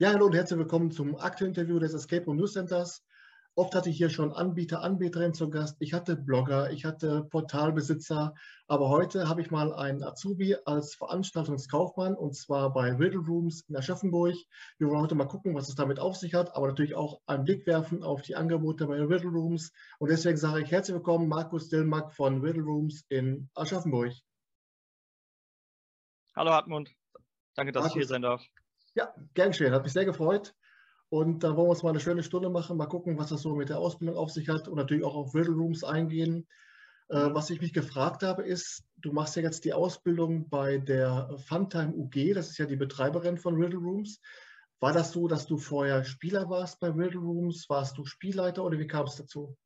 Ja, hallo und herzlich willkommen zum aktuellen Interview des Escape Room News Centers. Oft hatte ich hier schon Anbieter, Anbieterinnen zu Gast. Ich hatte Blogger, ich hatte Portalbesitzer, aber heute habe ich mal einen Azubi als Veranstaltungskaufmann und zwar bei Riddle Rooms in Aschaffenburg. Wir wollen heute mal gucken, was es damit auf sich hat, aber natürlich auch einen Blick werfen auf die Angebote bei Riddle Rooms. Und deswegen sage ich herzlich willkommen, Markus Dillmack von Riddle Rooms in Aschaffenburg. Hallo Hartmut, danke, dass Markus. ich hier sein darf. Ja, gern geschehen. Hat mich sehr gefreut. Und da wollen wir uns mal eine schöne Stunde machen, mal gucken, was das so mit der Ausbildung auf sich hat und natürlich auch auf Riddle Rooms eingehen. Äh, was ich mich gefragt habe, ist, du machst ja jetzt die Ausbildung bei der Funtime UG, das ist ja die Betreiberin von Riddle Rooms. War das so, dass du vorher Spieler warst bei Riddle Rooms? Warst du Spielleiter oder wie kam es dazu?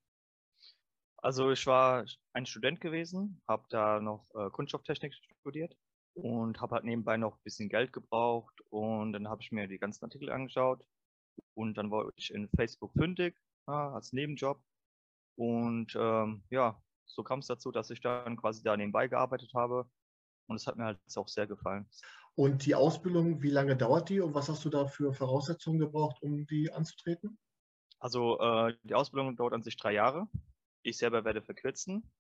Also ich war ein Student gewesen, habe da noch äh, Kunststofftechnik studiert und habe halt nebenbei noch ein bisschen Geld gebraucht und dann habe ich mir die ganzen Artikel angeschaut und dann war ich in Facebook fündig ja, als Nebenjob und ähm, ja, so kam es dazu, dass ich dann quasi da nebenbei gearbeitet habe und es hat mir halt auch sehr gefallen. Und die Ausbildung, wie lange dauert die und was hast du da für Voraussetzungen gebraucht, um die anzutreten? Also äh, die Ausbildung dauert an sich drei Jahre. Ich selber werde verkürzen.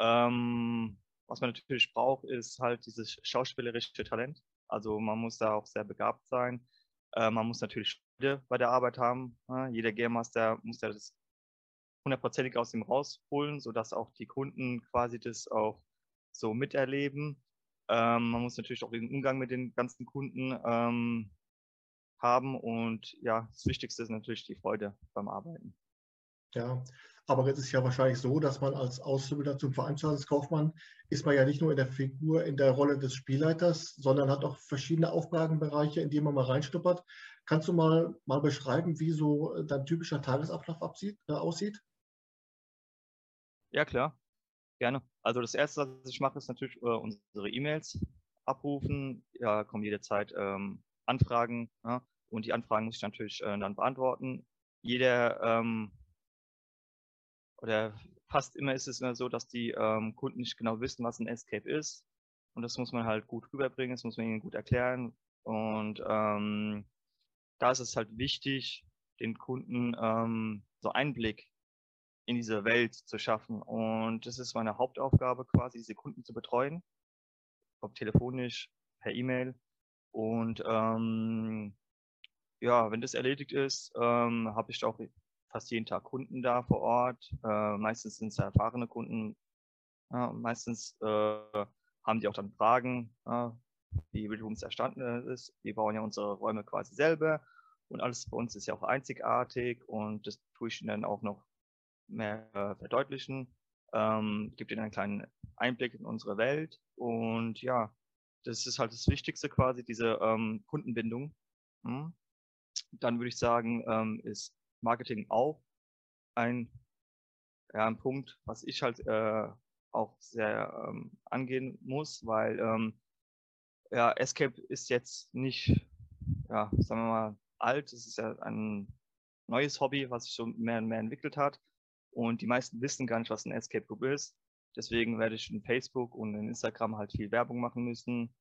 Ähm, was man natürlich braucht, ist halt dieses schauspielerische Talent. Also man muss da auch sehr begabt sein. Äh, man muss natürlich Freude bei der Arbeit haben. Ja, jeder Game Master muss ja das hundertprozentig aus ihm rausholen, sodass auch die Kunden quasi das auch so miterleben. Ähm, man muss natürlich auch den Umgang mit den ganzen Kunden ähm, haben und ja, das Wichtigste ist natürlich die Freude beim Arbeiten. Ja, aber jetzt ist ja wahrscheinlich so, dass man als Auszubildender zum Veranstaltungskaufmann ist man ja nicht nur in der Figur, in der Rolle des Spielleiters, sondern hat auch verschiedene Aufgabenbereiche, in die man mal reinstuppert. Kannst du mal, mal beschreiben, wie so dein typischer Tagesablauf absieht, äh, aussieht? Ja, klar. Gerne. Also das Erste, was ich mache, ist natürlich äh, unsere E-Mails abrufen. Ja, kommen jederzeit ähm, Anfragen ja, und die Anfragen muss ich natürlich äh, dann beantworten. Jeder ähm, oder fast immer ist es immer so, dass die ähm, Kunden nicht genau wissen, was ein Escape ist. Und das muss man halt gut rüberbringen, das muss man ihnen gut erklären. Und ähm, da ist es halt wichtig, den Kunden ähm, so Einblick in diese Welt zu schaffen. Und das ist meine Hauptaufgabe quasi, diese Kunden zu betreuen, ob telefonisch, per E-Mail. Und ähm, ja, wenn das erledigt ist, ähm, habe ich auch fast jeden Tag Kunden da vor Ort. Äh, meistens sind es erfahrene Kunden. Ja, meistens äh, haben die auch dann Fragen, ja, wie Rooms erstanden ist. Wir bauen ja unsere Räume quasi selber und alles bei uns ist ja auch einzigartig und das tue ich dann auch noch mehr äh, verdeutlichen. Ähm, gibt ihnen einen kleinen Einblick in unsere Welt und ja, das ist halt das Wichtigste quasi, diese ähm, Kundenbindung. Hm. Dann würde ich sagen, ähm, ist Marketing auch ein, ja, ein Punkt, was ich halt äh, auch sehr ähm, angehen muss, weil ähm, ja, Escape ist jetzt nicht, ja, sagen wir mal, alt. Es ist ja ein neues Hobby, was sich so mehr und mehr entwickelt hat. Und die meisten wissen gar nicht, was ein Escape Group ist. Deswegen werde ich in Facebook und in Instagram halt viel Werbung machen müssen.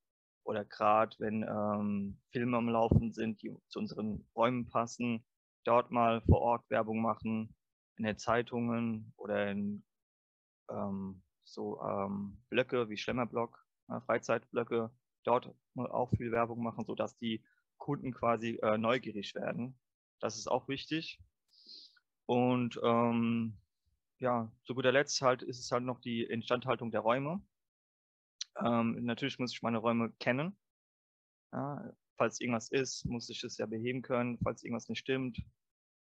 Oder gerade wenn ähm, Filme am Laufen sind, die zu unseren Räumen passen, dort mal vor Ort Werbung machen, in den Zeitungen oder in ähm, so ähm, Blöcke wie Schlemmerblock, äh, Freizeitblöcke, dort auch viel Werbung machen, sodass die Kunden quasi äh, neugierig werden. Das ist auch wichtig. Und ähm, ja, zu guter Letzt halt ist es halt noch die Instandhaltung der Räume. Ähm, natürlich muss ich meine Räume kennen. Ja, falls irgendwas ist, muss ich es ja beheben können. Falls irgendwas nicht stimmt,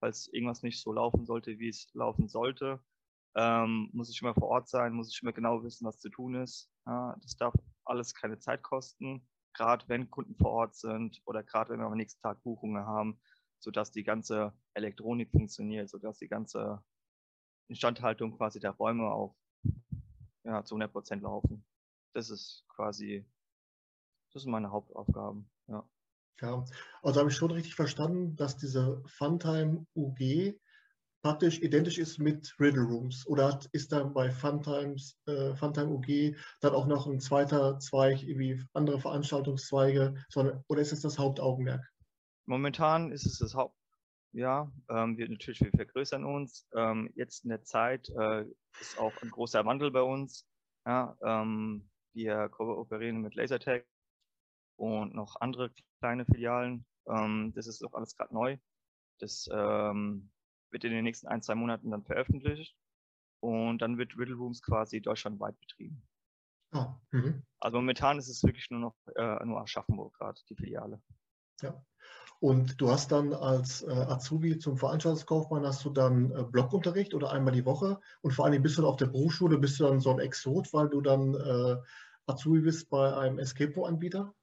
falls irgendwas nicht so laufen sollte, wie es laufen sollte, ähm, muss ich immer vor Ort sein, muss ich immer genau wissen, was zu tun ist. Ja, das darf alles keine Zeit kosten, gerade wenn Kunden vor Ort sind oder gerade wenn wir am nächsten Tag Buchungen haben, sodass die ganze Elektronik funktioniert, sodass die ganze Instandhaltung quasi der Räume auch ja, zu 100 Prozent laufen. Das ist quasi, das sind meine Hauptaufgaben. Ja. Ja, also habe ich schon richtig verstanden, dass diese Funtime UG praktisch identisch ist mit Riddle Rooms oder ist da bei Funtimes, äh, Funtime UG dann auch noch ein zweiter Zweig, irgendwie andere Veranstaltungszweige, sondern, oder ist es das Hauptaugenmerk? Momentan ist es das Haupt, ja, ähm, wir natürlich, wir vergrößern uns. Ähm, jetzt in der Zeit äh, ist auch ein großer Wandel bei uns. Ja, ähm, wir kooperieren mit Lasertag und noch andere kleine Filialen. Ähm, das ist auch alles gerade neu. Das ähm, wird in den nächsten ein, zwei Monaten dann veröffentlicht und dann wird Riddle Rooms quasi deutschlandweit betrieben. Oh, also momentan ist es wirklich nur noch äh, nur Aschaffenburg gerade, die Filiale. Ja. Und du hast dann als äh, Azubi zum Veranstaltungskaufmann, hast du dann äh, Blockunterricht oder einmal die Woche? Und vor allem bist du dann auf der Berufsschule, bist du dann so ein Exot, weil du dann äh, Azubi bist bei einem Escape-Anbieter?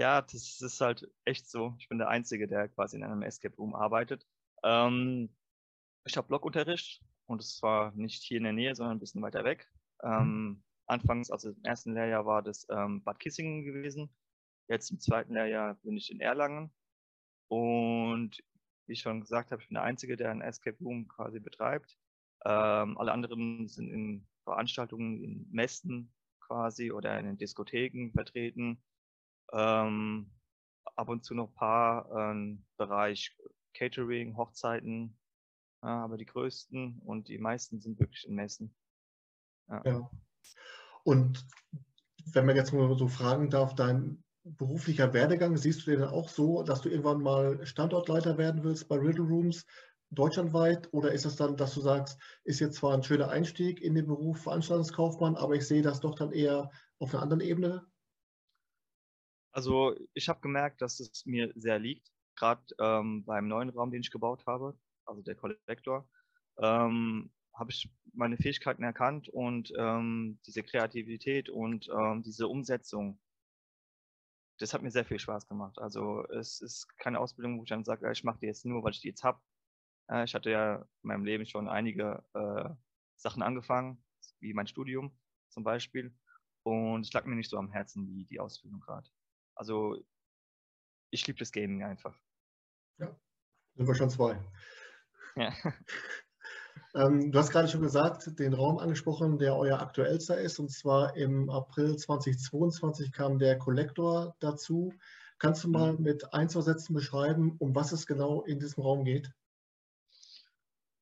Ja, das ist halt echt so. Ich bin der Einzige, der quasi in einem Escape Room arbeitet. Ähm, ich habe Blockunterricht und es war nicht hier in der Nähe, sondern ein bisschen weiter weg. Mhm. Ähm, anfangs, also im ersten Lehrjahr war das ähm, Bad Kissingen gewesen. Jetzt im zweiten Lehrjahr bin ich in Erlangen und wie ich schon gesagt habe, ich bin der Einzige, der ein Escape Room quasi betreibt. Ähm, alle anderen sind in Veranstaltungen, in Messen quasi oder in den Diskotheken vertreten. Ähm, ab und zu noch ein paar ähm, Bereich Catering, Hochzeiten, ja, aber die größten und die meisten sind wirklich in Messen. Ja. ja. Und wenn man jetzt mal so fragen darf, dein beruflicher Werdegang, siehst du den auch so, dass du irgendwann mal Standortleiter werden willst bei Riddle Rooms deutschlandweit? Oder ist es dann, dass du sagst, ist jetzt zwar ein schöner Einstieg in den Beruf Veranstaltungskaufmann, aber ich sehe das doch dann eher auf einer anderen Ebene? Also ich habe gemerkt, dass es mir sehr liegt, gerade ähm, beim neuen Raum, den ich gebaut habe, also der Kollektor, ähm, habe ich meine Fähigkeiten erkannt und ähm, diese Kreativität und ähm, diese Umsetzung das hat mir sehr viel Spaß gemacht. Also es ist keine Ausbildung, wo ich dann sage, ich mache die jetzt nur, weil ich die jetzt habe. Äh, ich hatte ja in meinem Leben schon einige äh, Sachen angefangen, wie mein Studium zum Beispiel. Und es lag mir nicht so am Herzen wie die Ausbildung gerade. Also ich liebe das Gaming einfach. Ja, sind wir schon zwei. Ja. Ähm, du hast gerade schon gesagt, den Raum angesprochen, der euer aktuellster ist. Und zwar im April 2022 kam der Kollektor dazu. Kannst du mal mhm. mit ein, zwei Sätzen beschreiben, um was es genau in diesem Raum geht?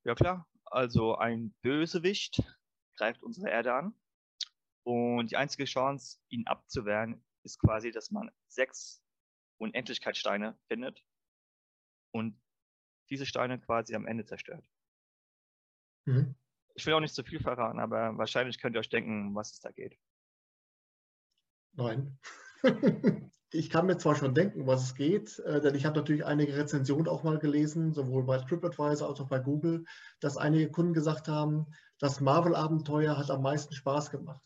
Ja klar, also ein Bösewicht greift unsere Erde an. Und die einzige Chance, ihn abzuwehren, ist quasi, dass man sechs Unendlichkeitssteine findet und diese Steine quasi am Ende zerstört. Mhm. Ich will auch nicht zu viel verraten, aber wahrscheinlich könnt ihr euch denken, was es da geht. Nein. ich kann mir zwar schon denken, was es geht, äh, denn ich habe natürlich einige Rezensionen auch mal gelesen, sowohl bei TripAdvisor als auch bei Google, dass einige Kunden gesagt haben, das Marvel-Abenteuer hat am meisten Spaß gemacht.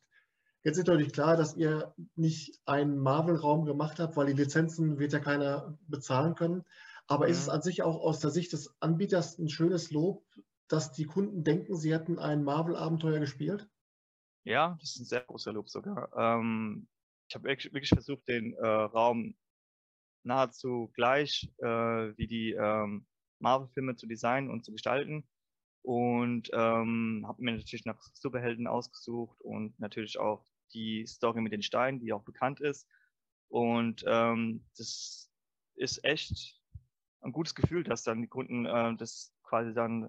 Jetzt ist natürlich klar, dass ihr nicht einen Marvel-Raum gemacht habt, weil die Lizenzen wird ja keiner bezahlen können. Aber mhm. ist es an sich auch aus der Sicht des Anbieters ein schönes Lob, dass die Kunden denken, sie hätten ein Marvel-Abenteuer gespielt? Ja, das ist ein sehr großer Lob sogar. Ähm, ich habe wirklich, wirklich, versucht, den äh, Raum nahezu gleich äh, wie die ähm, Marvel-Filme zu designen und zu gestalten. Und ähm, habe mir natürlich nach Superhelden ausgesucht und natürlich auch die Story mit den Steinen, die auch bekannt ist. Und ähm, das ist echt ein gutes Gefühl, dass dann die Kunden äh, das quasi dann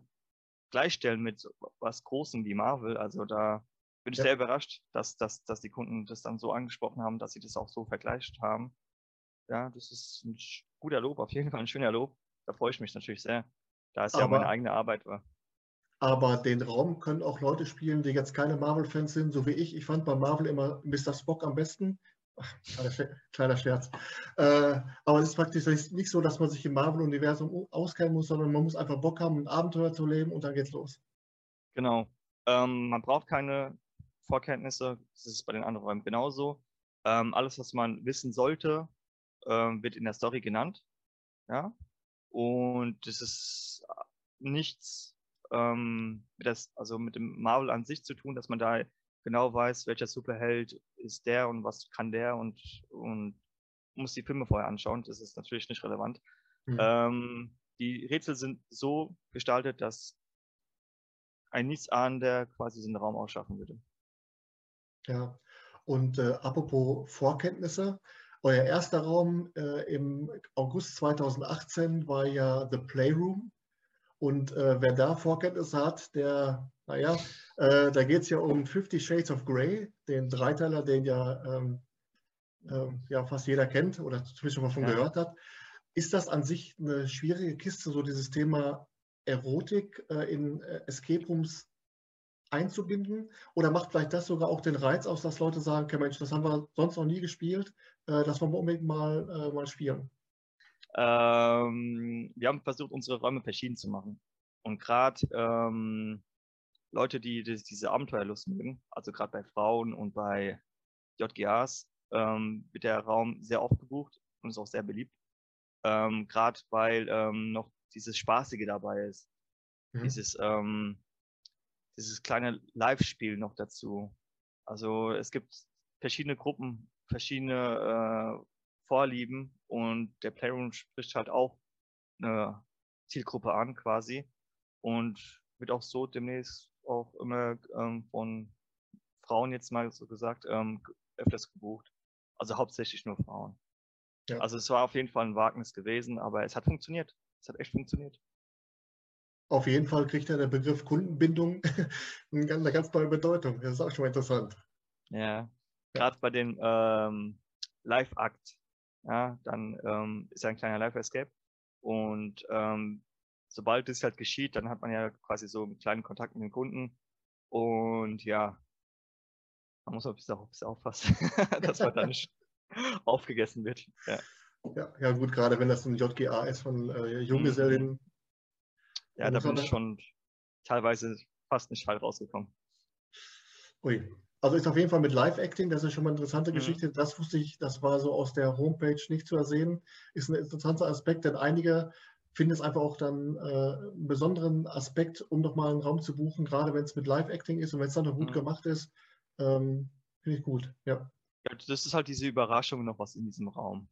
gleichstellen mit was Großem wie Marvel. Also da bin ich ja. sehr überrascht, dass, dass, dass die Kunden das dann so angesprochen haben, dass sie das auch so vergleicht haben. Ja, das ist ein guter Lob, auf jeden Fall ein schöner Lob. Da freue ich mich natürlich sehr, da es ja meine eigene Arbeit war. Aber den Raum können auch Leute spielen, die jetzt keine Marvel-Fans sind, so wie ich. Ich fand bei Marvel immer Mr. Spock am besten. Kleiner Scherz. Äh, aber es ist praktisch nicht so, dass man sich im Marvel-Universum auskennen muss, sondern man muss einfach Bock haben, ein Abenteuer zu leben und dann geht's los. Genau. Ähm, man braucht keine Vorkenntnisse. Das ist bei den anderen Räumen genauso. Ähm, alles, was man wissen sollte, ähm, wird in der Story genannt. Ja. Und es ist nichts ähm, mit das, also mit dem Marvel an sich zu tun, dass man da genau weiß, welcher Superheld ist der und was kann der und, und muss die Filme vorher anschauen. Das ist natürlich nicht relevant. Mhm. Ähm, die Rätsel sind so gestaltet, dass ein Nichtsahnender quasi den Raum ausschaffen würde. Ja, und äh, apropos Vorkenntnisse, Euer erster Raum äh, im August 2018 war ja The Playroom. Und äh, wer da Vorkenntnisse hat, der, naja, äh, da geht es ja um Fifty Shades of Grey, den Dreiteiler, den ja, ähm, ähm, ja fast jeder kennt oder zumindest schon mal von ja. gehört hat. Ist das an sich eine schwierige Kiste, so dieses Thema Erotik äh, in äh, Escape Rooms einzubinden? Oder macht vielleicht das sogar auch den Reiz aus, dass Leute sagen, okay Mensch, das haben wir sonst noch nie gespielt, äh, das wollen wir unbedingt mal, äh, mal spielen? Ähm, wir haben versucht, unsere Räume verschieden zu machen. Und gerade ähm, Leute, die, die, diese Abenteuerlust mögen, also gerade bei Frauen und bei JGAs, ähm, wird der Raum sehr oft gebucht und ist auch sehr beliebt. Ähm, gerade weil ähm, noch dieses Spaßige dabei ist. Mhm. Dieses, ähm, dieses kleine Live-Spiel noch dazu. Also es gibt verschiedene Gruppen, verschiedene äh, Vorlieben und der Playroom spricht halt auch eine Zielgruppe an quasi und wird auch so demnächst auch immer ähm, von Frauen jetzt mal so gesagt ähm, öfters gebucht. Also hauptsächlich nur Frauen. Ja. Also es war auf jeden Fall ein Wagnis gewesen, aber es hat funktioniert. Es hat echt funktioniert. Auf jeden Fall kriegt ja der Begriff Kundenbindung eine ganz neue Bedeutung. Das ist auch schon mal interessant. Ja, gerade bei dem ähm, Live-Akt, ja, dann ähm, ist ja ein kleiner Live-Escape. Und ähm, sobald das halt geschieht, dann hat man ja quasi so einen kleinen Kontakt mit den Kunden. Und ja, man muss auch ein bisschen, auch ein bisschen aufpassen, dass man da nicht aufgegessen wird. Ja. Ja, ja, gut, gerade wenn das ein JGA ist von äh, Junggesellen. Mhm. Ja, da bin ich schon teilweise fast nicht heil rausgekommen. Ui. Also ist auf jeden Fall mit Live-Acting, das ist schon mal eine interessante mhm. Geschichte. Das wusste ich, das war so aus der Homepage nicht zu ersehen. Ist ein interessanter Aspekt, denn einige finden es einfach auch dann äh, einen besonderen Aspekt, um nochmal einen Raum zu buchen, gerade wenn es mit Live-Acting ist und wenn es dann noch gut mhm. gemacht ist. Ähm, Finde ich gut, ja. Ja, das ist halt diese Überraschung noch, was in diesem Raum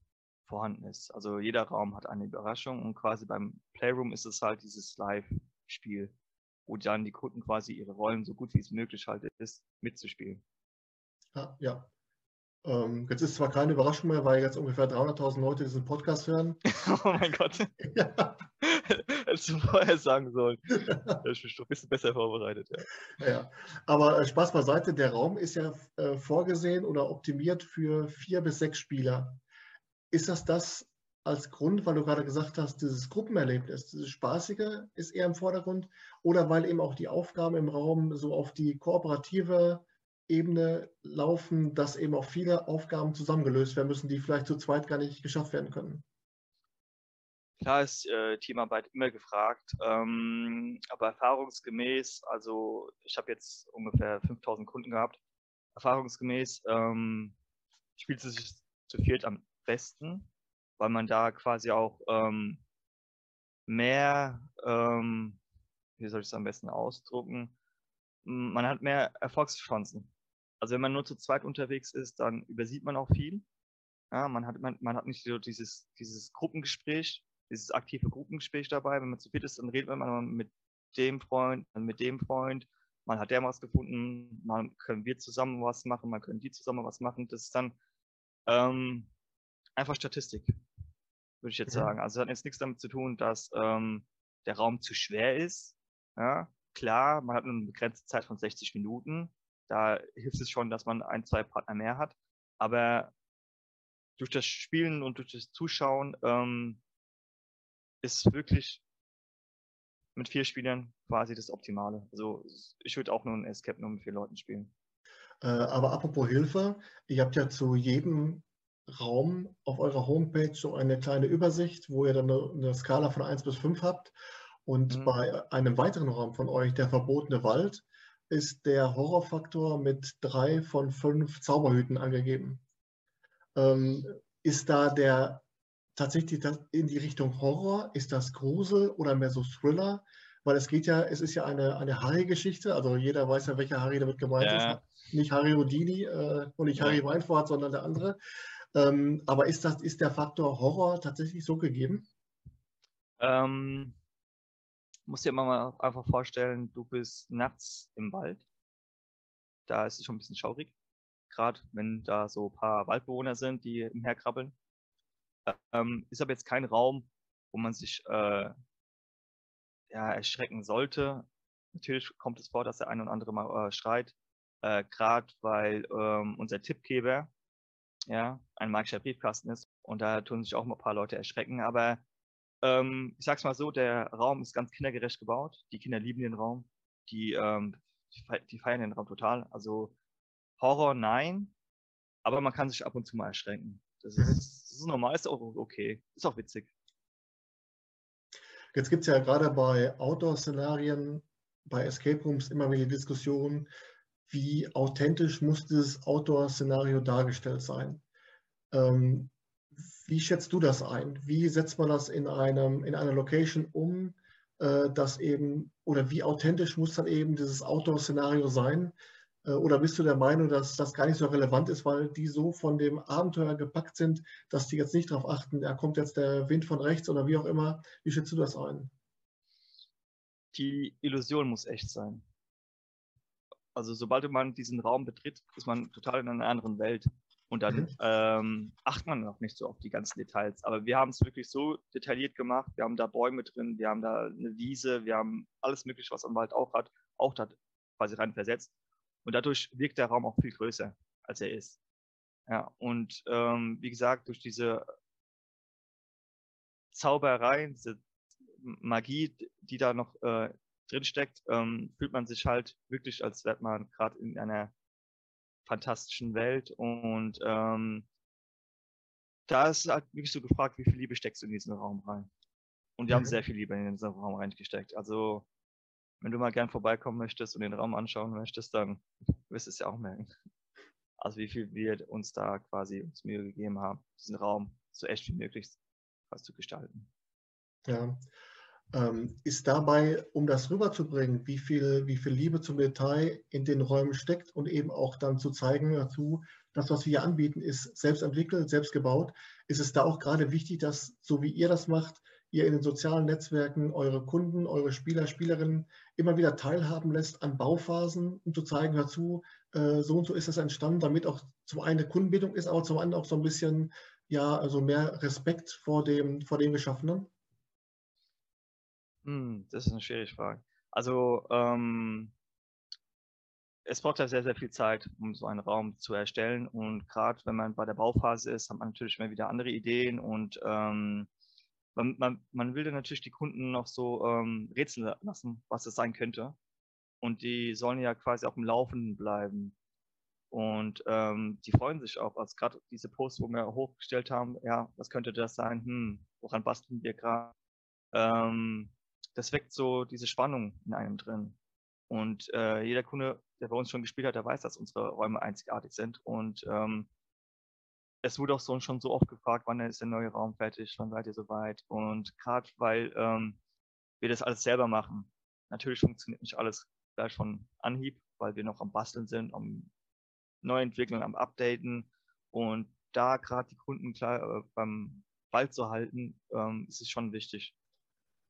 vorhanden ist. Also jeder Raum hat eine Überraschung und quasi beim Playroom ist es halt dieses Live-Spiel, wo dann die Kunden quasi ihre Rollen so gut wie es möglich halt ist, mitzuspielen. Ja, ja. Ähm, jetzt ist zwar keine Überraschung mehr, weil jetzt ungefähr 300.000 Leute diesen Podcast hören. oh mein Gott. ja. Hättest du vorher sagen sollen. Ich bin ein bisschen besser vorbereitet. Ja, ja. aber äh, Spaß beiseite, der Raum ist ja äh, vorgesehen oder optimiert für vier bis sechs Spieler. Ist das das als Grund, weil du gerade gesagt hast, dieses Gruppenerlebnis, dieses Spaßige ist eher im Vordergrund oder weil eben auch die Aufgaben im Raum so auf die kooperative Ebene laufen, dass eben auch viele Aufgaben zusammengelöst werden müssen, die vielleicht zu zweit gar nicht geschafft werden können? Klar ist äh, Teamarbeit immer gefragt, ähm, aber erfahrungsgemäß, also ich habe jetzt ungefähr 5000 Kunden gehabt, erfahrungsgemäß ähm, spielt es sich zu viert am besten, weil man da quasi auch ähm, mehr, ähm, wie soll ich es am besten ausdrucken, man hat mehr Erfolgschancen. Also wenn man nur zu zweit unterwegs ist, dann übersieht man auch viel. Ja, man, hat, man, man hat nicht so dieses, dieses Gruppengespräch, dieses aktive Gruppengespräch dabei. Wenn man zu viert ist, dann redet man mit dem Freund, mit dem Freund. Man hat der was gefunden, man können wir zusammen was machen, man können die zusammen was machen. Das ist dann ähm, einfach Statistik, würde ich jetzt sagen. Also es hat jetzt nichts damit zu tun, dass ähm, der Raum zu schwer ist. Ja, klar, man hat eine begrenzte Zeit von 60 Minuten. Da hilft es schon, dass man ein, zwei Partner mehr hat. Aber durch das Spielen und durch das Zuschauen ähm, ist wirklich mit vier Spielern quasi das Optimale. Also ich würde auch nur ein Escape nur mit vier Leuten spielen. Äh, aber apropos Hilfe, ihr habt ja zu jedem Raum auf eurer Homepage so eine kleine Übersicht, wo ihr dann eine, eine Skala von 1 bis 5 habt. Und mhm. bei einem weiteren Raum von euch, der verbotene Wald, ist der Horrorfaktor mit drei von fünf Zauberhüten angegeben. Ähm, ist da der tatsächlich in die Richtung Horror? Ist das Grusel oder mehr so Thriller? Weil es geht ja, es ist ja eine, eine Harry-Geschichte, also jeder weiß ja, welcher Harry damit gemeint ja. ist. Nicht Harry Houdini äh, und nicht ja. Harry Weinfurt, sondern der andere. Ähm, aber ist, das, ist der Faktor Horror tatsächlich so gegeben? Ähm, musst dir mal einfach vorstellen, du bist nachts im Wald. Da ist es schon ein bisschen schaurig. gerade wenn da so ein paar Waldbewohner sind, die umherkrabbeln. Ähm, ist aber jetzt kein Raum, wo man sich äh, ja, erschrecken sollte. Natürlich kommt es vor, dass der eine oder andere mal äh, schreit, äh, gerade weil ähm, unser Tippgeber ja ein magischer Briefkasten ist und da tun sich auch mal ein paar Leute erschrecken. Aber ähm, ich sag's mal so, der Raum ist ganz kindergerecht gebaut. Die Kinder lieben den Raum. Die, ähm, die feiern den Raum total. Also Horror nein, aber man kann sich ab und zu mal erschrecken. Das ist, das ist normal, ist auch okay, ist auch witzig. Jetzt gibt es ja gerade bei Outdoor-Szenarien, bei Escape Rooms immer wieder Diskussionen, wie authentisch muss dieses Outdoor-Szenario dargestellt sein. Ähm, wie schätzt du das ein? Wie setzt man das in, einem, in einer Location um, äh, dass eben, oder wie authentisch muss dann eben dieses Outdoor-Szenario sein? Äh, oder bist du der Meinung, dass das gar nicht so relevant ist, weil die so von dem Abenteuer gepackt sind, dass die jetzt nicht darauf achten, da kommt jetzt der Wind von rechts oder wie auch immer? Wie schätzt du das ein? Die Illusion muss echt sein. Also sobald man diesen Raum betritt, ist man total in einer anderen Welt. Und dann mhm. ähm, achtet man noch nicht so auf die ganzen Details. Aber wir haben es wirklich so detailliert gemacht. Wir haben da Bäume drin, wir haben da eine Wiese, wir haben alles Mögliche, was am Wald auch hat, auch da quasi rein versetzt. Und dadurch wirkt der Raum auch viel größer, als er ist. Ja, und ähm, wie gesagt, durch diese Zauberei, diese Magie, die da noch äh, drinsteckt, ähm, fühlt man sich halt wirklich, als wäre man gerade in einer fantastischen Welt. Und ähm, da ist halt wirklich so gefragt, wie viel Liebe steckst du in diesen Raum rein? Und wir mhm. haben sehr viel Liebe in diesen Raum reingesteckt. Also wenn du mal gern vorbeikommen möchtest und den Raum anschauen möchtest, dann wirst du es ja auch merken. Also wie viel wir uns da quasi uns Mühe gegeben haben, diesen Raum so echt wie möglich zu gestalten. Ja. Ähm, ist dabei, um das rüberzubringen, wie viel, wie viel Liebe zum Detail in den Räumen steckt und eben auch dann zu zeigen dazu, das, was wir hier anbieten, ist selbst entwickelt, selbst gebaut, ist es da auch gerade wichtig, dass, so wie ihr das macht, ihr in den sozialen Netzwerken eure Kunden, eure Spieler, Spielerinnen immer wieder teilhaben lässt an Bauphasen, um zu zeigen, hör zu, äh, so und so ist das entstanden, damit auch zum einen eine Kundenbildung ist, aber zum anderen auch so ein bisschen, ja, also mehr Respekt vor dem, vor dem Geschaffenen? Hm, das ist eine schwierige Frage. Also, ähm, es braucht ja sehr, sehr viel Zeit, um so einen Raum zu erstellen. Und gerade wenn man bei der Bauphase ist, hat man natürlich immer wieder andere Ideen und ähm, man, man, man will dann natürlich die Kunden noch so ähm, rätseln lassen, was es sein könnte. Und die sollen ja quasi auf dem Laufenden bleiben. Und ähm, die freuen sich auch, als gerade diese Posts, wo wir hochgestellt haben, ja, was könnte das sein? Hm, woran basteln wir gerade? Ähm, das weckt so diese Spannung in einem drin. Und äh, jeder Kunde, der bei uns schon gespielt hat, der weiß, dass unsere Räume einzigartig sind. Und ähm, es wurde auch so, schon so oft gefragt, wann ist der neue Raum fertig, wann seid ihr soweit? Und gerade weil ähm, wir das alles selber machen, natürlich funktioniert nicht alles gleich von Anhieb, weil wir noch am Basteln sind, am Neuentwickeln, am Updaten. Und da gerade die Kunden klar äh, beim Ball zu halten, ähm, ist es schon wichtig.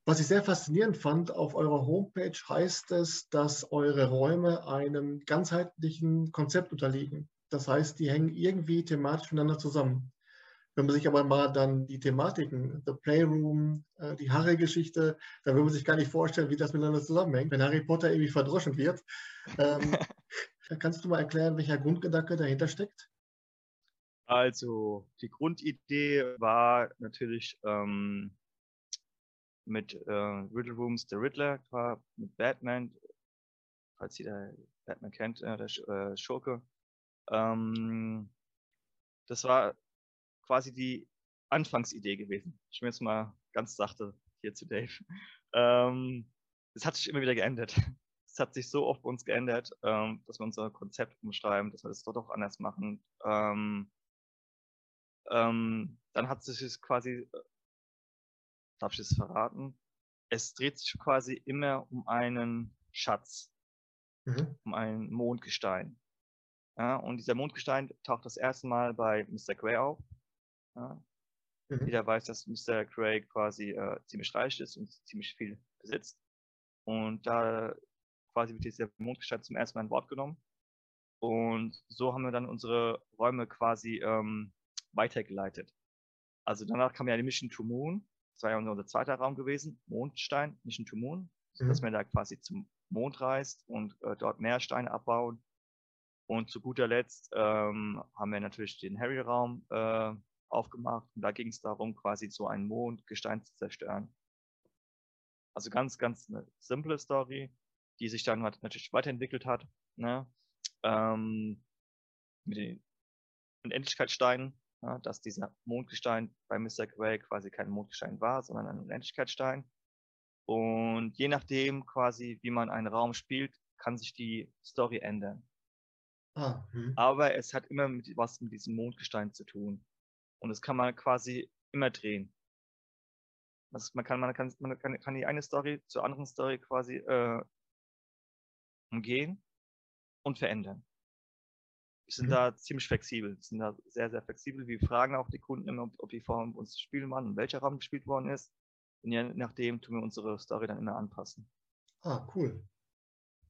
Was ich sehr faszinierend fand, auf eurer Homepage heißt es, dass eure Räume einem ganzheitlichen Konzept unterliegen. Das heißt, die hängen irgendwie thematisch miteinander zusammen. Wenn man sich aber mal dann die Thematiken, The Playroom, äh, die Harry-Geschichte, dann will man sich gar nicht vorstellen, wie das miteinander zusammenhängt, wenn Harry Potter irgendwie verdroschen wird. Ähm, kannst du mal erklären, welcher Grundgedanke dahinter steckt? Also, die Grundidee war natürlich ähm, mit äh, Riddle Rooms The Riddler, mit Batman, falls jeder Batman kennt, äh, der äh, Schurke. Ähm, das war quasi die Anfangsidee gewesen. Ich bin jetzt mal ganz sachte hier zu Dave. Ähm, es hat sich immer wieder geändert. Es hat sich so oft bei uns geändert, ähm, dass wir unser Konzept umschreiben, dass wir das dort auch anders machen. Ähm, ähm, dann hat sich es quasi, äh, darf ich es verraten? Es dreht sich quasi immer um einen Schatz, mhm. um ein Mondgestein. Ja, und dieser Mondgestein taucht das erste Mal bei Mr. Gray auf. Ja. Mhm. Jeder weiß, dass Mr. Gray quasi äh, ziemlich reich ist und ziemlich viel besitzt. Und da quasi wird dieser Mondgestein zum ersten Mal ein Wort genommen. Und so haben wir dann unsere Räume quasi ähm, weitergeleitet. Also danach kam ja die Mission to Moon. Das war ja unser zweiter Raum gewesen. Mondstein, Mission to Moon. Mhm. Dass man da quasi zum Mond reist und äh, dort mehr Steine abbauen. Und zu guter Letzt ähm, haben wir natürlich den Harry-Raum äh, aufgemacht. Und da ging es darum, quasi so einen Mondgestein zu zerstören. Also ganz, ganz eine simple Story, die sich dann natürlich weiterentwickelt hat. Ne? Ähm, mit den Unendlichkeitssteinen, ja, dass dieser Mondgestein bei Mr. Gray quasi kein Mondgestein war, sondern ein Unendlichkeitsstein. Und je nachdem quasi, wie man einen Raum spielt, kann sich die Story ändern. Ah, hm. Aber es hat immer mit, was mit diesem Mondgestein zu tun. Und das kann man quasi immer drehen. Also man kann, man kann, man kann, kann die eine Story zur anderen Story quasi äh, umgehen und verändern. Sind mhm. da ziemlich flexibel. Wir sind da sehr, sehr flexibel. Wir fragen auch die Kunden immer, ob, ob die vor uns spielen waren und welcher Raum gespielt worden ist. Und je nachdem tun wir unsere Story dann immer anpassen. Ah, cool.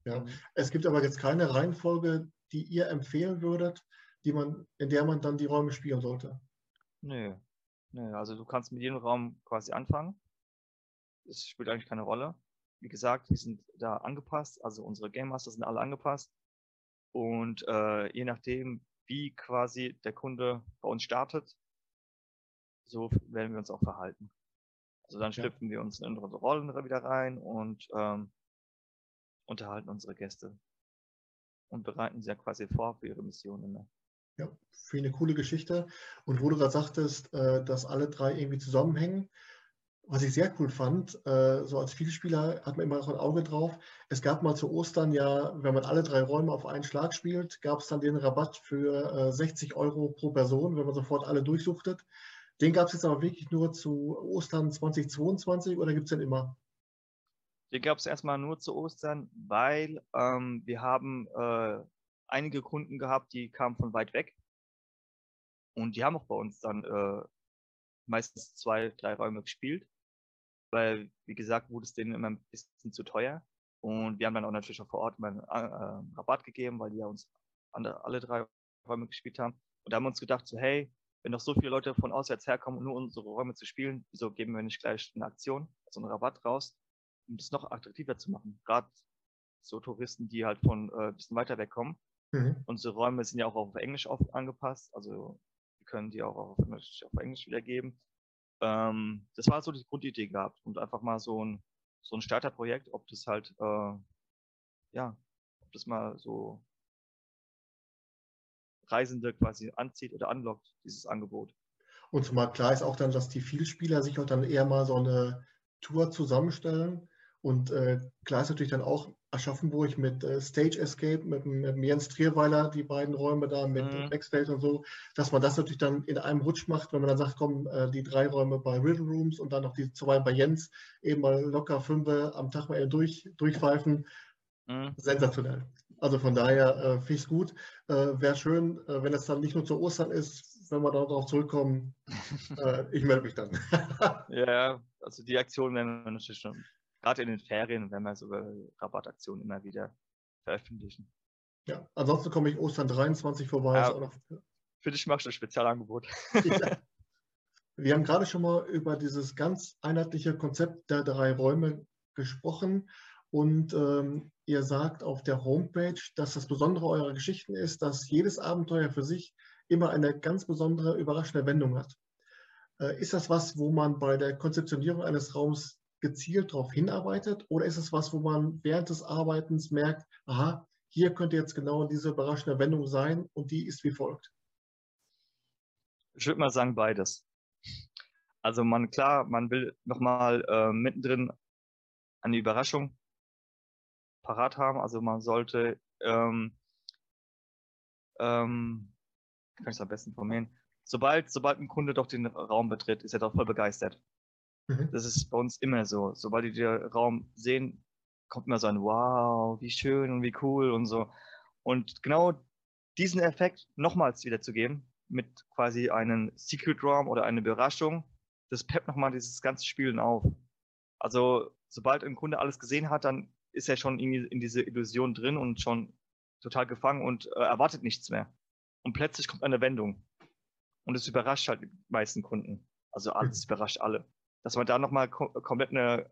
Ja. Mhm. Es gibt aber jetzt keine Reihenfolge, die ihr empfehlen würdet, die man, in der man dann die Räume spielen sollte. Nö. Nö. Also du kannst mit jedem Raum quasi anfangen. Das spielt eigentlich keine Rolle. Wie gesagt, wir sind da angepasst, also unsere Game Master sind alle angepasst. Und äh, je nachdem, wie quasi der Kunde bei uns startet, so werden wir uns auch verhalten. Also dann schlüpfen ja. wir uns in unsere Rollen wieder rein und ähm, unterhalten unsere Gäste und bereiten sie ja quasi vor für ihre Missionen. Ne? Ja, für eine coole Geschichte. Und wo du gerade sagtest, äh, dass alle drei irgendwie zusammenhängen, was ich sehr cool fand, äh, so als Vielspieler hat man immer noch ein Auge drauf. Es gab mal zu Ostern ja, wenn man alle drei Räume auf einen Schlag spielt, gab es dann den Rabatt für 60 äh, Euro pro Person, wenn man sofort alle durchsuchtet. Den gab es jetzt aber wirklich nur zu Ostern 2022 oder gibt es den immer? Den gab es erstmal nur zu Ostern, weil ähm, wir haben äh, einige Kunden gehabt, die kamen von weit weg. Und die haben auch bei uns dann äh, meistens zwei, drei Räume gespielt. Weil, wie gesagt, wurde es denen immer ein bisschen zu teuer. Und wir haben dann auch natürlich auch vor Ort mal einen äh, Rabatt gegeben, weil die ja uns alle, alle drei Räume gespielt haben. Und da haben wir uns gedacht, so, hey, wenn doch so viele Leute von auswärts herkommen, um nur unsere Räume zu spielen, wieso geben wir nicht gleich eine Aktion, also einen Rabatt raus, um das noch attraktiver zu machen? Gerade so Touristen, die halt von äh, ein bisschen weiter wegkommen. Mhm. Unsere Räume sind ja auch auf Englisch auf, angepasst, also wir können die auch auf Englisch, auf Englisch wiedergeben. Ähm, das war so die Grundidee gehabt und einfach mal so ein, so ein Starterprojekt, ob das halt, äh, ja, ob das mal so Reisende quasi anzieht oder anlockt, dieses Angebot. Und zumal klar ist auch dann, dass die Vielspieler sich auch dann eher mal so eine Tour zusammenstellen. Und äh, klar ist natürlich dann auch Aschaffenburg mit äh, Stage Escape, mit, mit Jens Trierweiler, die beiden Räume da mit mhm. Backstage und so, dass man das natürlich dann in einem Rutsch macht, wenn man dann sagt, komm, äh, die drei Räume bei Riddle Rooms und dann noch die zwei bei Jens, eben mal locker fünf am Tag mal durch, durchpfeifen. Mhm. Sensationell. Also von daher äh, finde ich es gut. Äh, Wäre schön, äh, wenn es dann nicht nur zu Ostern ist, wenn wir darauf zurückkommen. Äh, ich melde mich dann. ja, also die Aktion werden wir natürlich schon, gerade in den Ferien, wenn wir sogar Rabattaktionen immer wieder veröffentlichen. Ja, ansonsten komme ich Ostern 23 vorbei. Ja, noch... Für dich machst du ein Spezialangebot. ja. Wir haben gerade schon mal über dieses ganz einheitliche Konzept der drei Räume gesprochen. Und ähm, ihr sagt auf der Homepage, dass das Besondere eurer Geschichten ist, dass jedes Abenteuer für sich immer eine ganz besondere, überraschende Wendung hat. Äh, ist das was, wo man bei der Konzeptionierung eines Raums gezielt darauf hinarbeitet? Oder ist es was, wo man während des Arbeitens merkt, aha, hier könnte jetzt genau diese überraschende Wendung sein und die ist wie folgt? Ich würde mal sagen beides. Also man, klar, man will nochmal äh, mittendrin eine Überraschung parat haben. Also man sollte, ähm, ähm, kann ich es am besten formulieren, sobald, sobald ein Kunde doch den Raum betritt, ist er doch voll begeistert. Mhm. Das ist bei uns immer so. Sobald die den Raum sehen, kommt immer so ein Wow, wie schön und wie cool und so. Und genau diesen Effekt nochmals wiederzugeben, mit quasi einem Secret Raum oder einer Überraschung, das peppt nochmal dieses ganze Spielen auf. Also, sobald ein Kunde alles gesehen hat, dann ist er schon irgendwie in diese Illusion drin und schon total gefangen und äh, erwartet nichts mehr. Und plötzlich kommt eine Wendung. Und es überrascht halt die meisten Kunden. Also alles mhm. überrascht alle. Dass man da nochmal kom komplett eine,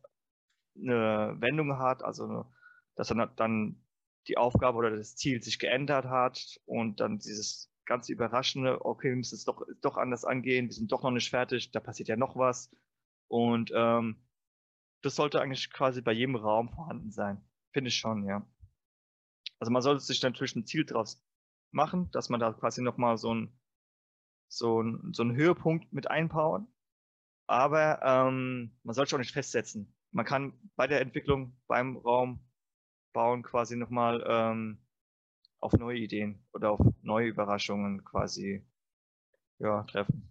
eine Wendung hat, also dass dann, dann die Aufgabe oder das Ziel sich geändert hat und dann dieses ganze Überraschende, okay, wir müssen es doch, doch anders angehen, wir sind doch noch nicht fertig, da passiert ja noch was. Und ähm, das sollte eigentlich quasi bei jedem Raum vorhanden sein. Finde ich schon, ja. Also man sollte sich natürlich ein Ziel draus machen, dass man da quasi nochmal so ein so ein, so einen Höhepunkt mit einbauen. Aber ähm, man sollte auch nicht festsetzen. Man kann bei der Entwicklung beim Raum bauen quasi nochmal ähm, auf neue Ideen oder auf neue Überraschungen quasi ja, treffen.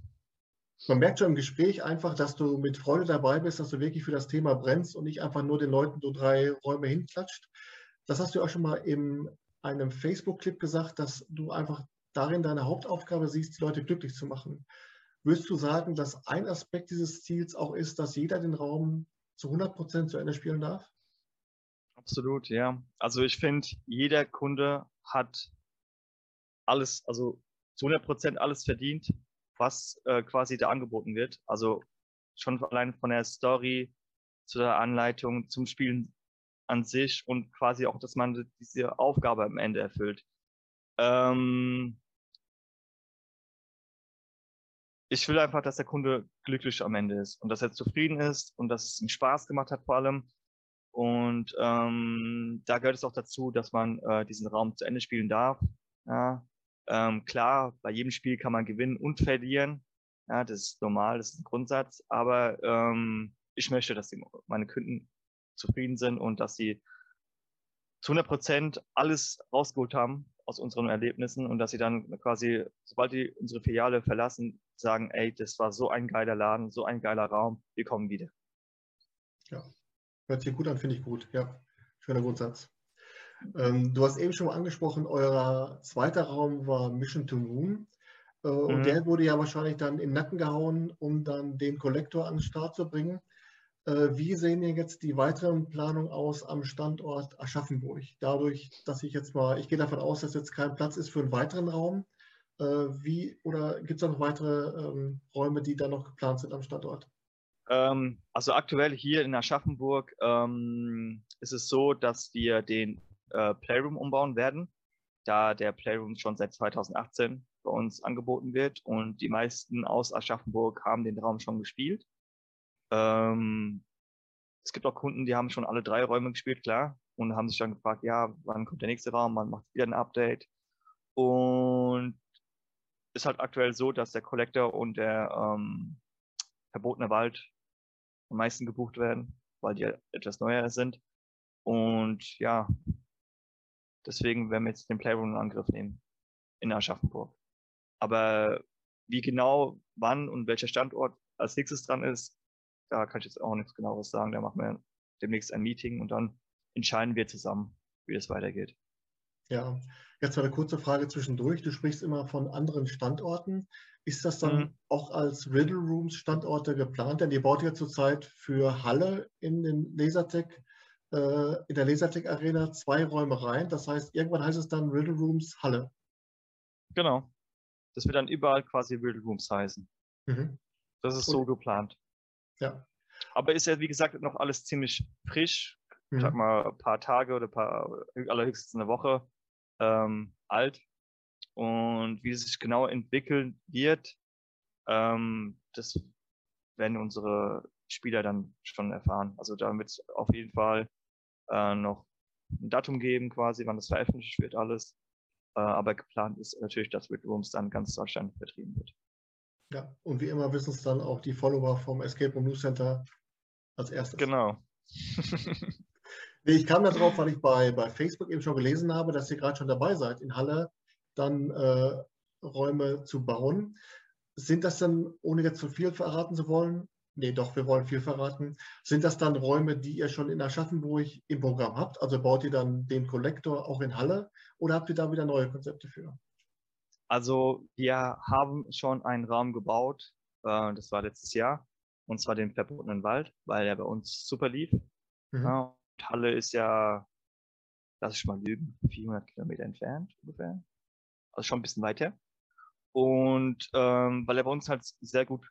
Man merkt schon im Gespräch einfach, dass du mit Freude dabei bist, dass du wirklich für das Thema brennst und nicht einfach nur den Leuten so drei Räume hinklatscht. Das hast du auch schon mal in einem Facebook-Clip gesagt, dass du einfach darin deine Hauptaufgabe siehst, die Leute glücklich zu machen. Würdest du sagen, dass ein Aspekt dieses Ziels auch ist, dass jeder den Raum zu 100 Prozent zu Ende spielen darf? Absolut, ja. Also ich finde, jeder Kunde hat alles, also zu 100 Prozent alles verdient, was äh, quasi da angeboten wird. Also schon allein von der Story zu der Anleitung zum Spielen an sich und quasi auch, dass man diese Aufgabe am Ende erfüllt. Ähm, ich will einfach, dass der Kunde glücklich am Ende ist und dass er zufrieden ist und dass es ihm Spaß gemacht hat vor allem. Und ähm, da gehört es auch dazu, dass man äh, diesen Raum zu Ende spielen darf. Ja. Ähm, klar, bei jedem Spiel kann man gewinnen und verlieren. Ja, das ist normal, das ist ein Grundsatz. Aber ähm, ich möchte, dass die, meine Kunden zufrieden sind und dass sie zu 100 Prozent alles rausgeholt haben aus unseren Erlebnissen und dass sie dann quasi, sobald die unsere Filiale verlassen, sagen, ey, das war so ein geiler Laden, so ein geiler Raum, wir kommen wieder. Ja, hört sich gut an, finde ich gut. Ja, schöner Grundsatz. Ähm, du hast eben schon mal angesprochen, euer zweiter Raum war Mission to Moon. Äh, mhm. Und der wurde ja wahrscheinlich dann in den Nacken gehauen, um dann den Kollektor an den Start zu bringen. Äh, wie sehen denn jetzt die weiteren Planungen aus am Standort Aschaffenburg? Dadurch, dass ich jetzt mal, ich gehe davon aus, dass jetzt kein Platz ist für einen weiteren Raum. Äh, wie oder gibt es da noch weitere ähm, Räume, die da noch geplant sind am Standort? Ähm, also aktuell hier in Aschaffenburg ähm, ist es so, dass wir den äh, Playroom umbauen werden, da der Playroom schon seit 2018 bei uns angeboten wird und die meisten aus Aschaffenburg haben den Raum schon gespielt. Ähm, es gibt auch Kunden, die haben schon alle drei Räume gespielt, klar, und haben sich dann gefragt, ja, wann kommt der nächste Raum, wann macht wieder ein Update. Und ist halt aktuell so, dass der Collector und der ähm, verbotene Wald am meisten gebucht werden, weil die etwas neuer sind. Und ja, deswegen werden wir jetzt den Playroom in Angriff nehmen in Aschaffenburg. Aber wie genau, wann und welcher Standort als nächstes dran ist, da kann ich jetzt auch nichts genaueres sagen. Da machen wir demnächst ein Meeting und dann entscheiden wir zusammen, wie es weitergeht. Ja, jetzt eine kurze Frage zwischendurch. Du sprichst immer von anderen Standorten. Ist das dann mhm. auch als Riddle Rooms Standorte geplant? Denn ihr baut ja zurzeit für Halle in den Lasertech, äh, in der Lasertech Arena zwei Räume rein. Das heißt, irgendwann heißt es dann Riddle Rooms Halle. Genau. Das wird dann überall quasi Riddle Rooms heißen. Mhm. Das ist Und, so geplant. Ja. Aber ist ja, wie gesagt, noch alles ziemlich frisch. Mhm. Ich sag mal, ein paar Tage oder ein paar, allerhöchstens eine Woche ähm, alt. Und wie es sich genau entwickeln wird, ähm, das werden unsere Spieler dann schon erfahren. Also da wird es auf jeden Fall äh, noch ein Datum geben, quasi, wann das veröffentlicht wird, alles. Äh, aber geplant ist natürlich, dass Red Rooms dann ganz Deutschland vertrieben wird. Ja, und wie immer wissen es dann auch die Follower vom Escape Room News Center als erstes. Genau. ich kam darauf, weil ich bei, bei Facebook eben schon gelesen habe, dass ihr gerade schon dabei seid, in Halle dann äh, Räume zu bauen. Sind das dann, ohne jetzt zu viel verraten zu wollen, nee, doch, wir wollen viel verraten, sind das dann Räume, die ihr schon in Aschaffenburg im Programm habt? Also baut ihr dann den Kollektor auch in Halle oder habt ihr da wieder neue Konzepte für? Also wir haben schon einen Raum gebaut, äh, das war letztes Jahr, und zwar den verbotenen Wald, weil er bei uns super lief. Mhm. Ja, Halle ist ja lass ich mal lügen, 400 Kilometer entfernt ungefähr. Also schon ein bisschen weiter. Und ähm, weil er bei uns halt sehr gut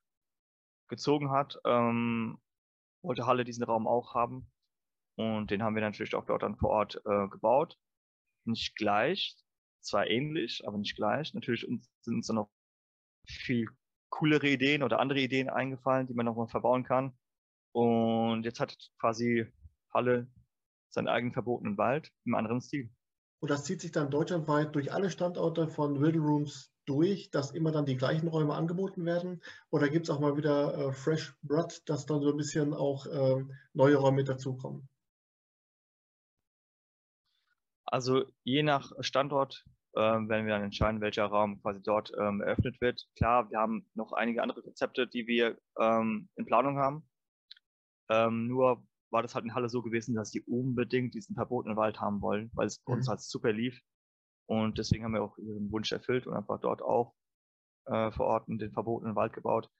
gezogen hat, ähm, wollte Halle diesen Raum auch haben. Und den haben wir natürlich auch dort dann vor Ort äh, gebaut. Nicht gleich, zwar ähnlich, aber nicht gleich. Natürlich sind uns dann noch viel coolere Ideen oder andere Ideen eingefallen, die man nochmal verbauen kann. Und jetzt hat quasi Halle seinen eigenen verbotenen Wald im anderen Stil. Und das zieht sich dann deutschlandweit durch alle Standorte von Riddle Rooms durch, dass immer dann die gleichen Räume angeboten werden? Oder gibt es auch mal wieder äh, Fresh Blood, dass dann so ein bisschen auch äh, neue Räume dazukommen? Also je nach Standort äh, werden wir dann entscheiden, welcher Raum quasi dort ähm, eröffnet wird. Klar, wir haben noch einige andere Konzepte, die wir ähm, in Planung haben. Ähm, nur war das halt in Halle so gewesen, dass die unbedingt diesen verbotenen Wald haben wollen, weil es bei uns mhm. halt super lief. Und deswegen haben wir auch ihren Wunsch erfüllt und einfach dort auch äh, vor Ort den verbotenen Wald gebaut.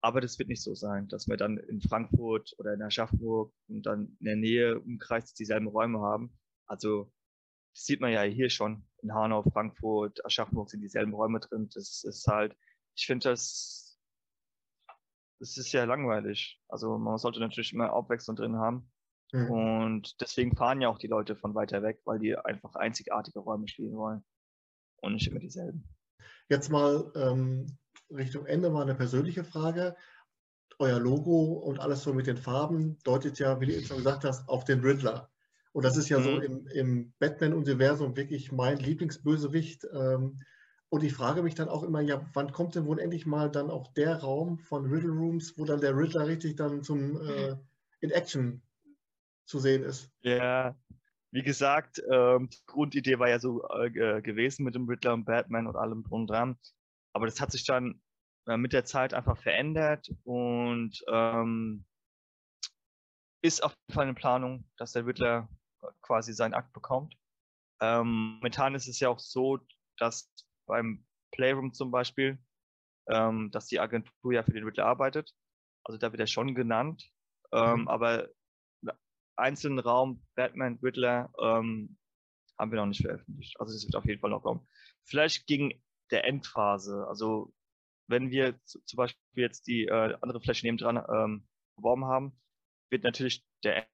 Aber das wird nicht so sein, dass wir dann in Frankfurt oder in Aschaffenburg und dann in der Nähe umkreis dieselben Räume haben. Also das sieht man ja hier schon. In Hanau, Frankfurt, Aschaffenburg sind dieselben Räume drin. Das ist halt, ich finde das, das ist ja langweilig. Also man sollte natürlich immer Abwechslung drin haben. Mhm. Und deswegen fahren ja auch die Leute von weiter weg, weil die einfach einzigartige Räume spielen wollen und nicht immer dieselben. Jetzt mal ähm, Richtung Ende mal eine persönliche Frage. Euer Logo und alles so mit den Farben deutet ja, wie du eben schon gesagt hast, auf den Riddler. Und das ist ja mhm. so im, im Batman-Universum wirklich mein Lieblingsbösewicht. Ähm, und ich frage mich dann auch immer, ja, wann kommt denn wohl endlich mal dann auch der Raum von Riddle Rooms, wo dann der Riddler richtig dann zum äh, in Action zu sehen ist. Ja, wie gesagt, ähm, die Grundidee war ja so äh, gewesen mit dem Riddler und Batman und allem drum und dran. Aber das hat sich dann äh, mit der Zeit einfach verändert und ähm, ist auf jeden Fall eine Planung, dass der Riddler quasi seinen Akt bekommt. Ähm, momentan ist es ja auch so, dass beim Playroom zum Beispiel, ähm, dass die Agentur ja für den Riddler arbeitet. Also da wird er schon genannt. Ähm, mhm. Aber einzelnen Raum Batman, Riddler ähm, haben wir noch nicht veröffentlicht. Also es wird auf jeden Fall noch kommen. Vielleicht gegen der Endphase. Also wenn wir zum Beispiel jetzt die äh, andere Fläche nebendran ähm, beworben haben, wird natürlich der,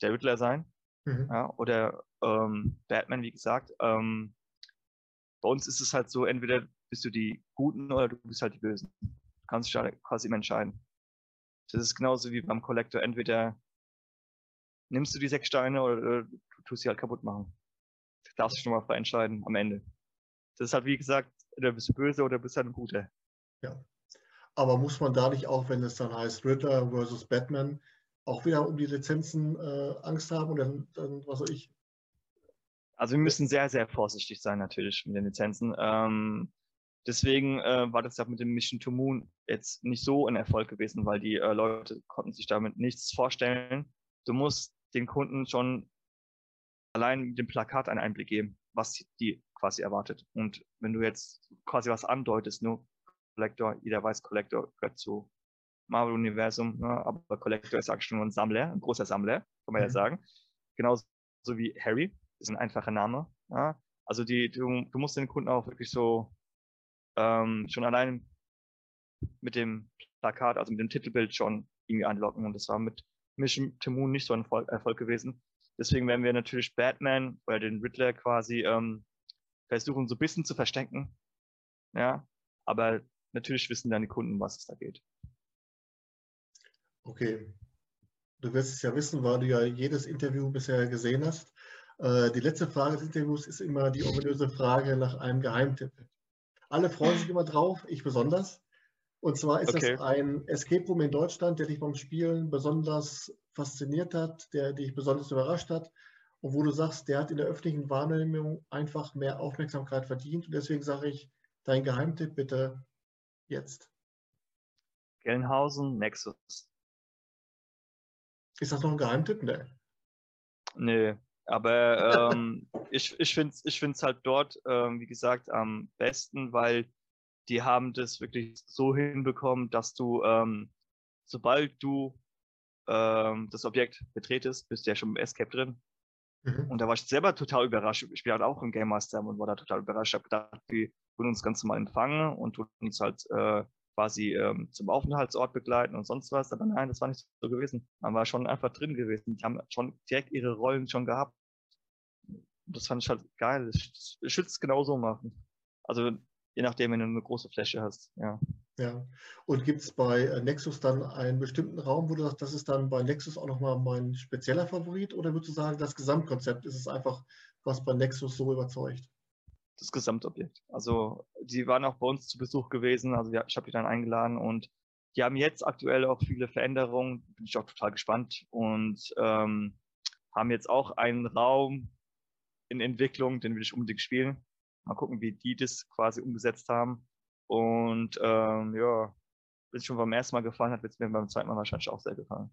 der Riddler sein. Mhm. Ja, oder ähm, Batman, wie gesagt. Ähm, bei uns ist es halt so, entweder bist du die Guten oder du bist halt die Bösen. Du kannst dich halt quasi immer entscheiden. Das ist genauso wie beim Collector. Entweder nimmst du die sechs Steine oder du tust sie halt kaputt machen. Du darfst dich schon mal frei entscheiden am Ende. Das ist halt, wie gesagt, entweder bist du böse oder bist halt ein Guter. Ja. Aber muss man da nicht auch, wenn es dann heißt Ritter versus Batman, auch wieder um die Lizenzen äh, Angst haben und dann, dann, was soll ich? Also wir müssen sehr, sehr vorsichtig sein natürlich mit den Lizenzen. Ähm, deswegen äh, war das ja mit dem Mission to Moon jetzt nicht so ein Erfolg gewesen, weil die äh, Leute konnten sich damit nichts vorstellen. Du musst den Kunden schon allein mit dem Plakat einen Einblick geben, was die quasi erwartet. Und wenn du jetzt quasi was andeutest, nur Collector, jeder weiß, Collector gehört zu Marvel-Universum, ne? aber Collector ist eigentlich nur ein Sammler, ein großer Sammler, kann man mhm. ja sagen. Genauso wie Harry, ist ein einfacher Name. Ja? Also die, du, du, musst den Kunden auch wirklich so ähm, schon allein mit dem Plakat, also mit dem Titelbild schon irgendwie anlocken. Und das war mit Mission to Moon nicht so ein Erfolg, Erfolg gewesen. Deswegen werden wir natürlich Batman oder den Riddler quasi ähm, versuchen, so ein bisschen zu verstecken. Ja, aber natürlich wissen dann die Kunden, was es da geht. Okay. Du wirst es ja wissen, weil du ja jedes Interview bisher gesehen hast. Äh, die letzte Frage des Interviews ist immer die ominöse Frage nach einem Geheimtipp. Alle freuen sich immer drauf, ich besonders. Und zwar ist okay. das ein Escape Room in Deutschland, der dich beim Spielen besonders fasziniert hat, der dich besonders überrascht hat und wo du sagst, der hat in der öffentlichen Wahrnehmung einfach mehr Aufmerksamkeit verdient. Und deswegen sage ich, dein Geheimtipp bitte jetzt. Gelnhausen Nexus. Ist das noch ein Geheimtipp? Nee. Nö, aber ähm, ich, ich finde es ich find's halt dort, ähm, wie gesagt, am besten, weil die haben das wirklich so hinbekommen, dass du, ähm, sobald du ähm, das Objekt betretest, bist du ja schon im Escape drin. Mhm. Und da war ich selber total überrascht. Ich bin halt auch im Game Master und war da total überrascht. Ich habe gedacht, die würden uns ganz normal empfangen und tun uns halt äh, quasi ähm, zum Aufenthaltsort begleiten und sonst was. Aber nein, das war nicht so gewesen. Man war schon einfach drin gewesen. Die haben schon direkt ihre Rollen schon gehabt. Das fand ich halt geil. Ich, würde es genauso machen. Also je nachdem, wenn du eine große Fläche hast, ja. Ja. Und gibt es bei äh, Nexus dann einen bestimmten Raum, wo du sagst, das ist dann bei Nexus auch nochmal mein spezieller Favorit? Oder würdest du sagen, das Gesamtkonzept ist es einfach, was bei Nexus so überzeugt? Das Gesamtobjekt. Also, die waren auch bei uns zu Besuch gewesen. Also, ich habe die dann eingeladen und die haben jetzt aktuell auch viele Veränderungen. Bin ich auch total gespannt und ähm, haben jetzt auch einen Raum in Entwicklung, den will ich unbedingt spielen. Mal gucken, wie die das quasi umgesetzt haben. Und ähm, ja, wenn es schon beim ersten Mal gefallen hat, wird es mir beim zweiten Mal wahrscheinlich auch sehr gefallen.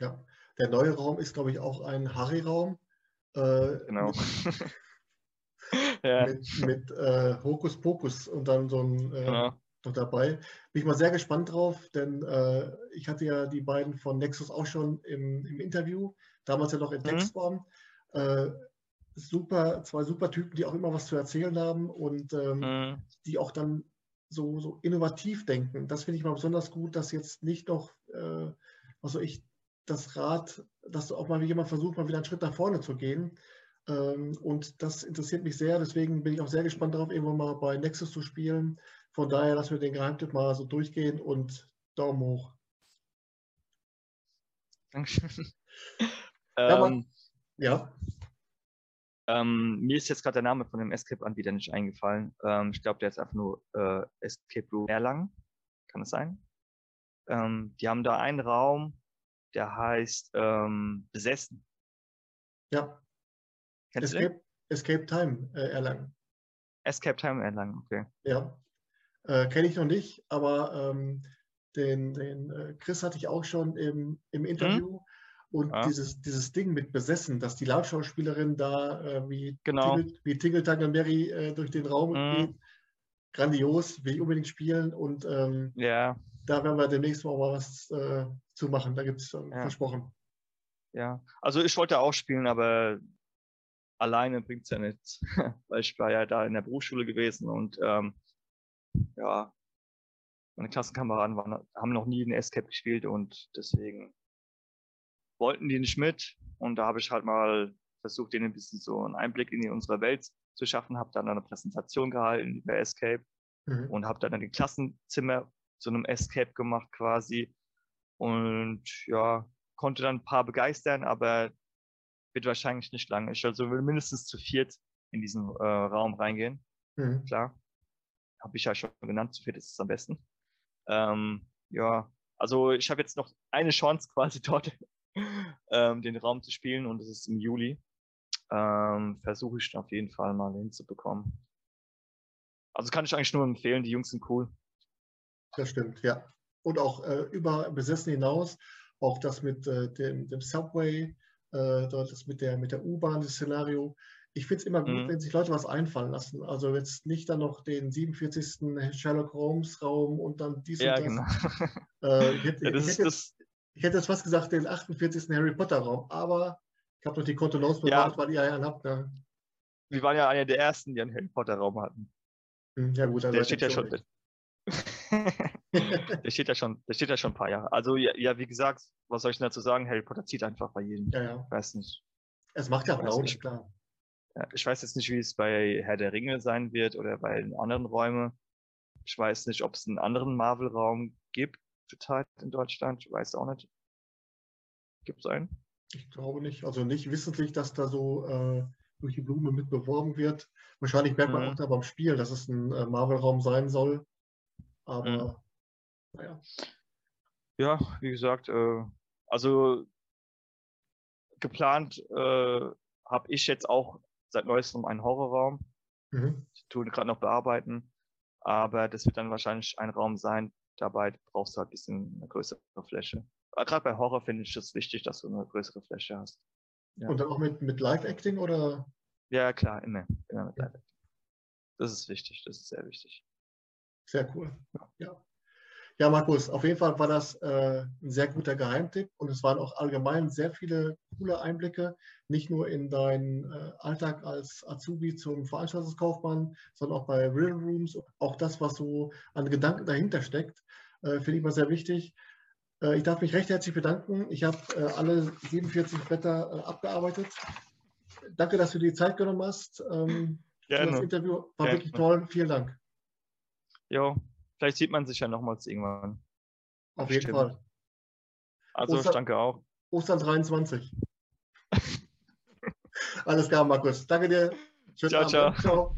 Ja, der neue Raum ist, glaube ich, auch ein Harry-Raum. Äh, genau. Mit, ja. mit, mit äh, Hokus Pokus und dann so ein äh, genau. noch dabei. Bin ich mal sehr gespannt drauf, denn äh, ich hatte ja die beiden von Nexus auch schon im, im Interview, damals ja noch in mhm. Textform. Mhm. super, zwei super Typen, die auch immer was zu erzählen haben und ähm, mhm. die auch dann so, so innovativ denken. Das finde ich mal besonders gut, dass jetzt nicht noch, äh, also ich, das Rad, dass auch mal jemand versucht, mal wieder einen Schritt nach vorne zu gehen. Ähm, und das interessiert mich sehr. Deswegen bin ich auch sehr gespannt darauf, irgendwann mal bei Nexus zu spielen. Von daher lassen wir den Geheimtipp mal so durchgehen und Daumen hoch. Dankeschön. ja, ähm, ja. Ähm, mir ist jetzt gerade der Name von dem Escape-Anbieter nicht eingefallen. Ähm, ich glaube, der ist einfach nur äh, Escape Room Erlangen. Kann es sein? Ähm, die haben da einen Raum, der heißt Besessen. Ja. Kennst Escape, Escape Time äh, Erlangen. Escape Time Erlangen, okay. Ja. Äh, Kenne ich noch nicht, aber ähm, den, den äh, Chris hatte ich auch schon im, im Interview. Hm? Und ja. dieses, dieses Ding mit besessen, dass die Lautschauspielerin da äh, wie, genau. Tingle, wie Tingle Tangle Mary äh, durch den Raum mhm. geht, grandios, will ich unbedingt spielen. Und ähm, ja. da werden wir demnächst mal was äh, zu machen. Da gibt es äh, ja. versprochen. Ja, also ich wollte auch spielen, aber alleine bringt es ja nichts. Weil ich war ja da in der Berufsschule gewesen und ähm, ja, meine Klassenkameraden waren, haben noch nie in Escape gespielt und deswegen wollten die nicht mit. Und da habe ich halt mal versucht, denen ein bisschen so einen Einblick in unsere Welt zu schaffen, habe dann eine Präsentation gehalten über Escape mhm. und habe dann ein Klassenzimmer zu einem Escape gemacht quasi. Und ja, konnte dann ein paar begeistern, aber wird wahrscheinlich nicht lange. Ich also will mindestens zu viert in diesen äh, Raum reingehen. Mhm. Klar. Habe ich ja schon genannt, zu viert ist es am besten. Ähm, ja, also ich habe jetzt noch eine Chance quasi dort ähm, den Raum zu spielen und es ist im Juli. Ähm, Versuche ich auf jeden Fall mal hinzubekommen. Also kann ich eigentlich nur empfehlen, die Jungs sind cool. Das stimmt, ja. Und auch äh, über Besessen hinaus, auch das mit äh, dem, dem, Subway, äh, das mit der, mit der U-Bahn, das Szenario. Ich finde es immer gut, mhm. wenn sich Leute was einfallen lassen. Also jetzt nicht dann noch den 47. Sherlock Holmes Raum und dann dies ja, und das. Genau. Äh, ich hätte, ja, das ich hätte jetzt, ich hätte jetzt fast gesagt, den 48. Harry Potter Raum, aber ich habe noch die Kontenance bewahrt, ja. weil ihr einen habt. Ne? Wir waren ja einer der ersten, die einen Harry Potter Raum hatten. Hm, ja, gut, der steht ja schon. der steht ja schon, der steht ja schon ein paar Jahre. Also ja, ja, wie gesagt, was soll ich dazu sagen? Harry Potter zieht einfach bei jedem. Ja, ja. Weiß nicht. Es macht ja Laune, klar. Ja, ich weiß jetzt nicht, wie es bei Herr der Ringe sein wird oder bei den anderen Räumen. Ich weiß nicht, ob es einen anderen Marvel-Raum gibt zurzeit in Deutschland. Ich weiß auch nicht. Gibt es einen? Ich glaube nicht. Also nicht wissentlich, dass da so äh, durch die Blume mit beworben wird. Wahrscheinlich merkt man mhm. auch da beim Spiel, dass es ein äh, Marvel-Raum sein soll. Aber mhm. Naja. Ja, wie gesagt, äh, also geplant äh, habe ich jetzt auch seit neuestem einen Horrorraum. Mhm. Ich tue gerade noch bearbeiten. Aber das wird dann wahrscheinlich ein Raum sein, dabei brauchst du halt ein bisschen eine größere Fläche. Gerade bei Horror finde ich es wichtig, dass du eine größere Fläche hast. Ja. Und dann auch mit, mit Live-Acting oder? Ja, klar, immer. Immer mit Live-Acting. Das ist wichtig, das ist sehr wichtig. Sehr cool. Ja. Ja, Markus, auf jeden Fall war das äh, ein sehr guter Geheimtipp und es waren auch allgemein sehr viele coole Einblicke, nicht nur in deinen äh, Alltag als Azubi zum Veranstaltungskaufmann, sondern auch bei Real Rooms. Auch das, was so an Gedanken dahinter steckt, äh, finde ich mal sehr wichtig. Äh, ich darf mich recht herzlich bedanken. Ich habe äh, alle 47 Blätter äh, abgearbeitet. Danke, dass du dir die Zeit genommen hast. Ähm, Gerne. Das Interview war Gerne. wirklich toll. Vielen Dank. Jo, vielleicht sieht man sich ja nochmals irgendwann. Auf jeden Stimmt. Fall. Also ich danke auch. Ostern 23. Alles klar, Markus. Danke dir. Schönen Ciao, Abend. ciao.